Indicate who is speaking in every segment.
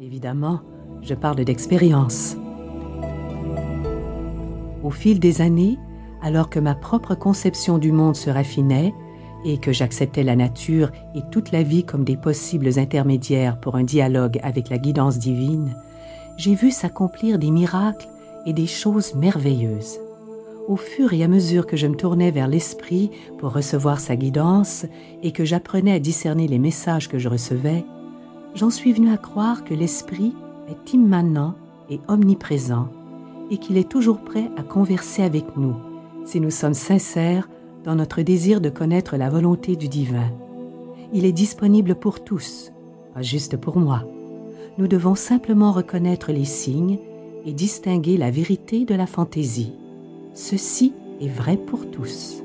Speaker 1: Évidemment, je parle d'expérience. Au fil des années, alors que ma propre conception du monde se raffinait et que j'acceptais la nature et toute la vie comme des possibles intermédiaires pour un dialogue avec la guidance divine, j'ai vu s'accomplir des miracles et des choses merveilleuses. Au fur et à mesure que je me tournais vers l'esprit pour recevoir sa guidance et que j'apprenais à discerner les messages que je recevais, j'en suis venu à croire que l'esprit est immanent et omniprésent et qu'il est toujours prêt à converser avec nous si nous sommes sincères dans notre désir de connaître la volonté du divin. Il est disponible pour tous, pas juste pour moi. Nous devons simplement reconnaître les signes et distinguer la vérité de la fantaisie. Ceci est vrai pour tous.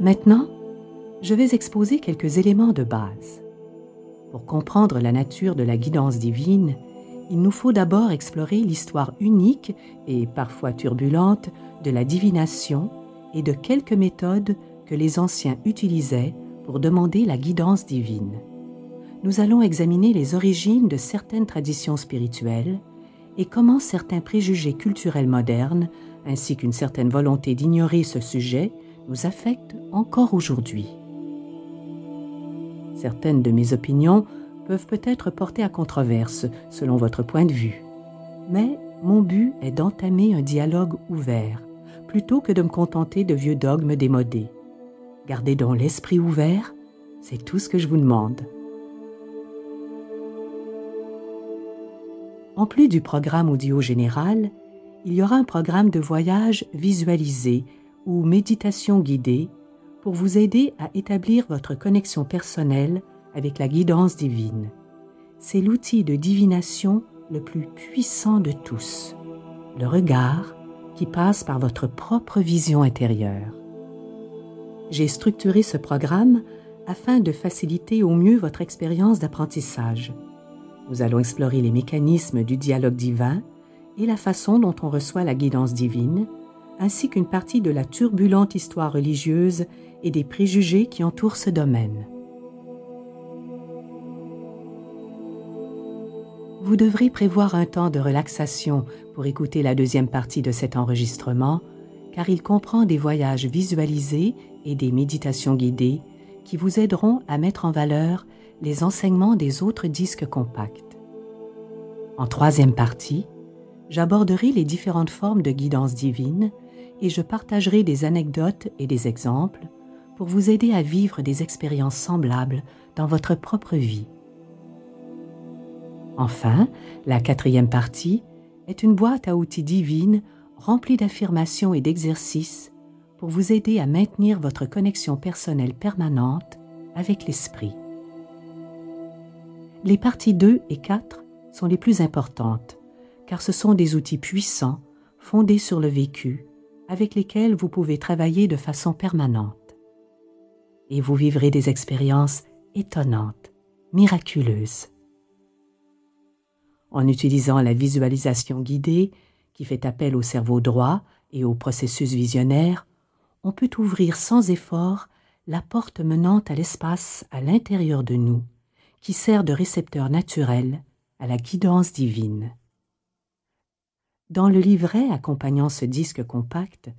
Speaker 1: Maintenant, je vais exposer quelques éléments de base. Pour comprendre la nature de la guidance divine, il nous faut d'abord explorer l'histoire unique et parfois turbulente de la divination et de quelques méthodes que les anciens utilisaient pour demander la guidance divine. Nous allons examiner les origines de certaines traditions spirituelles et comment certains préjugés culturels modernes, ainsi qu'une certaine volonté d'ignorer ce sujet, nous affectent encore aujourd'hui. Certaines de mes opinions peuvent peut-être porter à controverse selon votre point de vue. Mais mon but est d'entamer un dialogue ouvert, plutôt que de me contenter de vieux dogmes démodés. Gardez donc l'esprit ouvert, c'est tout ce que je vous demande. En plus du programme audio général, il y aura un programme de voyage visualisé ou méditation guidée pour vous aider à établir votre connexion personnelle avec la guidance divine. C'est l'outil de divination le plus puissant de tous, le regard qui passe par votre propre vision intérieure. J'ai structuré ce programme afin de faciliter au mieux votre expérience d'apprentissage. Nous allons explorer les mécanismes du dialogue divin et la façon dont on reçoit la guidance divine, ainsi qu'une partie de la turbulente histoire religieuse et des préjugés qui entourent ce domaine. Vous devrez prévoir un temps de relaxation pour écouter la deuxième partie de cet enregistrement, car il comprend des voyages visualisés et des méditations guidées qui vous aideront à mettre en valeur les enseignements des autres disques compacts. En troisième partie, j'aborderai les différentes formes de guidance divine et je partagerai des anecdotes et des exemples pour vous aider à vivre des expériences semblables dans votre propre vie. Enfin, la quatrième partie est une boîte à outils divine remplie d'affirmations et d'exercices pour vous aider à maintenir votre connexion personnelle permanente avec l'esprit. Les parties 2 et 4 sont les plus importantes, car ce sont des outils puissants, fondés sur le vécu, avec lesquels vous pouvez travailler de façon permanente et vous vivrez des expériences étonnantes, miraculeuses. En utilisant la visualisation guidée, qui fait appel au cerveau droit et au processus visionnaire, on peut ouvrir sans effort la porte menant à l'espace à l'intérieur de nous, qui sert de récepteur naturel à la guidance divine. Dans le livret accompagnant ce disque compact,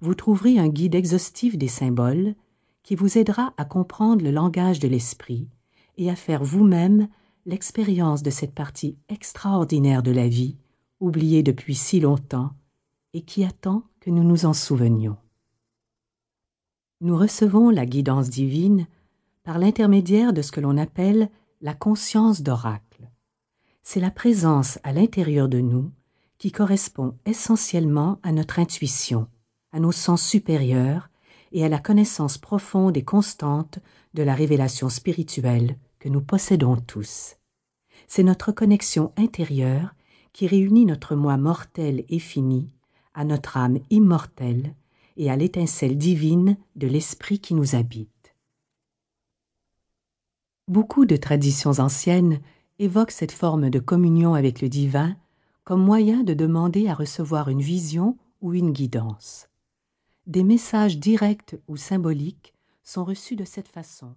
Speaker 1: vous trouverez un guide exhaustif des symboles qui vous aidera à comprendre le langage de l'esprit et à faire vous-même l'expérience de cette partie extraordinaire de la vie, oubliée depuis si longtemps et qui attend que nous nous en souvenions. Nous recevons la guidance divine par l'intermédiaire de ce que l'on appelle la conscience d'oracle. C'est la présence à l'intérieur de nous qui correspond essentiellement à notre intuition, à nos sens supérieurs et à la connaissance profonde et constante de la révélation spirituelle que nous possédons tous. C'est notre connexion intérieure qui réunit notre moi mortel et fini à notre âme immortelle et à l'étincelle divine de l'esprit qui nous habite. Beaucoup de traditions anciennes évoquent cette forme de communion avec le divin comme moyen de demander à recevoir une vision ou une guidance des messages directs ou symboliques sont reçus de cette façon.